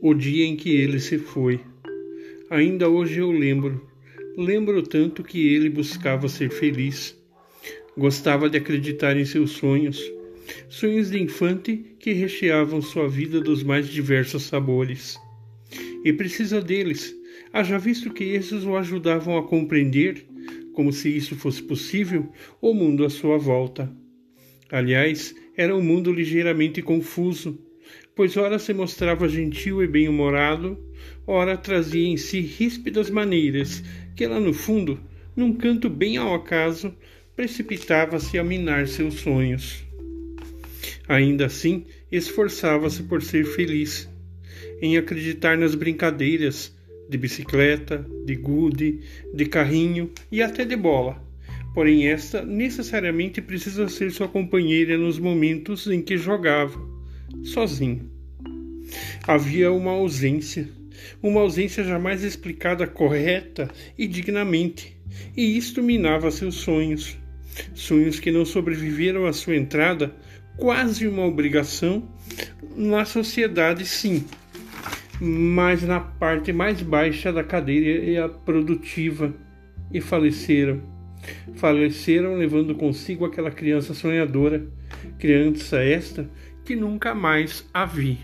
o dia em que ele se foi. Ainda hoje eu lembro, lembro tanto que ele buscava ser feliz. Gostava de acreditar em seus sonhos, sonhos de infante que recheavam sua vida dos mais diversos sabores. E precisa deles, haja visto que esses o ajudavam a compreender, como se isso fosse possível, o mundo à sua volta. Aliás, era um mundo ligeiramente confuso, pois ora se mostrava gentil e bem-humorado, ora trazia em si ríspidas maneiras que lá no fundo, num canto bem ao acaso, precipitava-se a minar seus sonhos. Ainda assim, esforçava-se por ser feliz, em acreditar nas brincadeiras de bicicleta, de gude, de carrinho e até de bola. Porém, esta necessariamente precisa ser sua companheira nos momentos em que jogava sozinho. Havia uma ausência, uma ausência jamais explicada correta e dignamente, e isto minava seus sonhos. Sonhos que não sobreviveram à sua entrada, quase uma obrigação, na sociedade, sim, mas na parte mais baixa da cadeia produtiva, e faleceram. Faleceram levando consigo aquela criança sonhadora, criança esta que nunca mais a vi.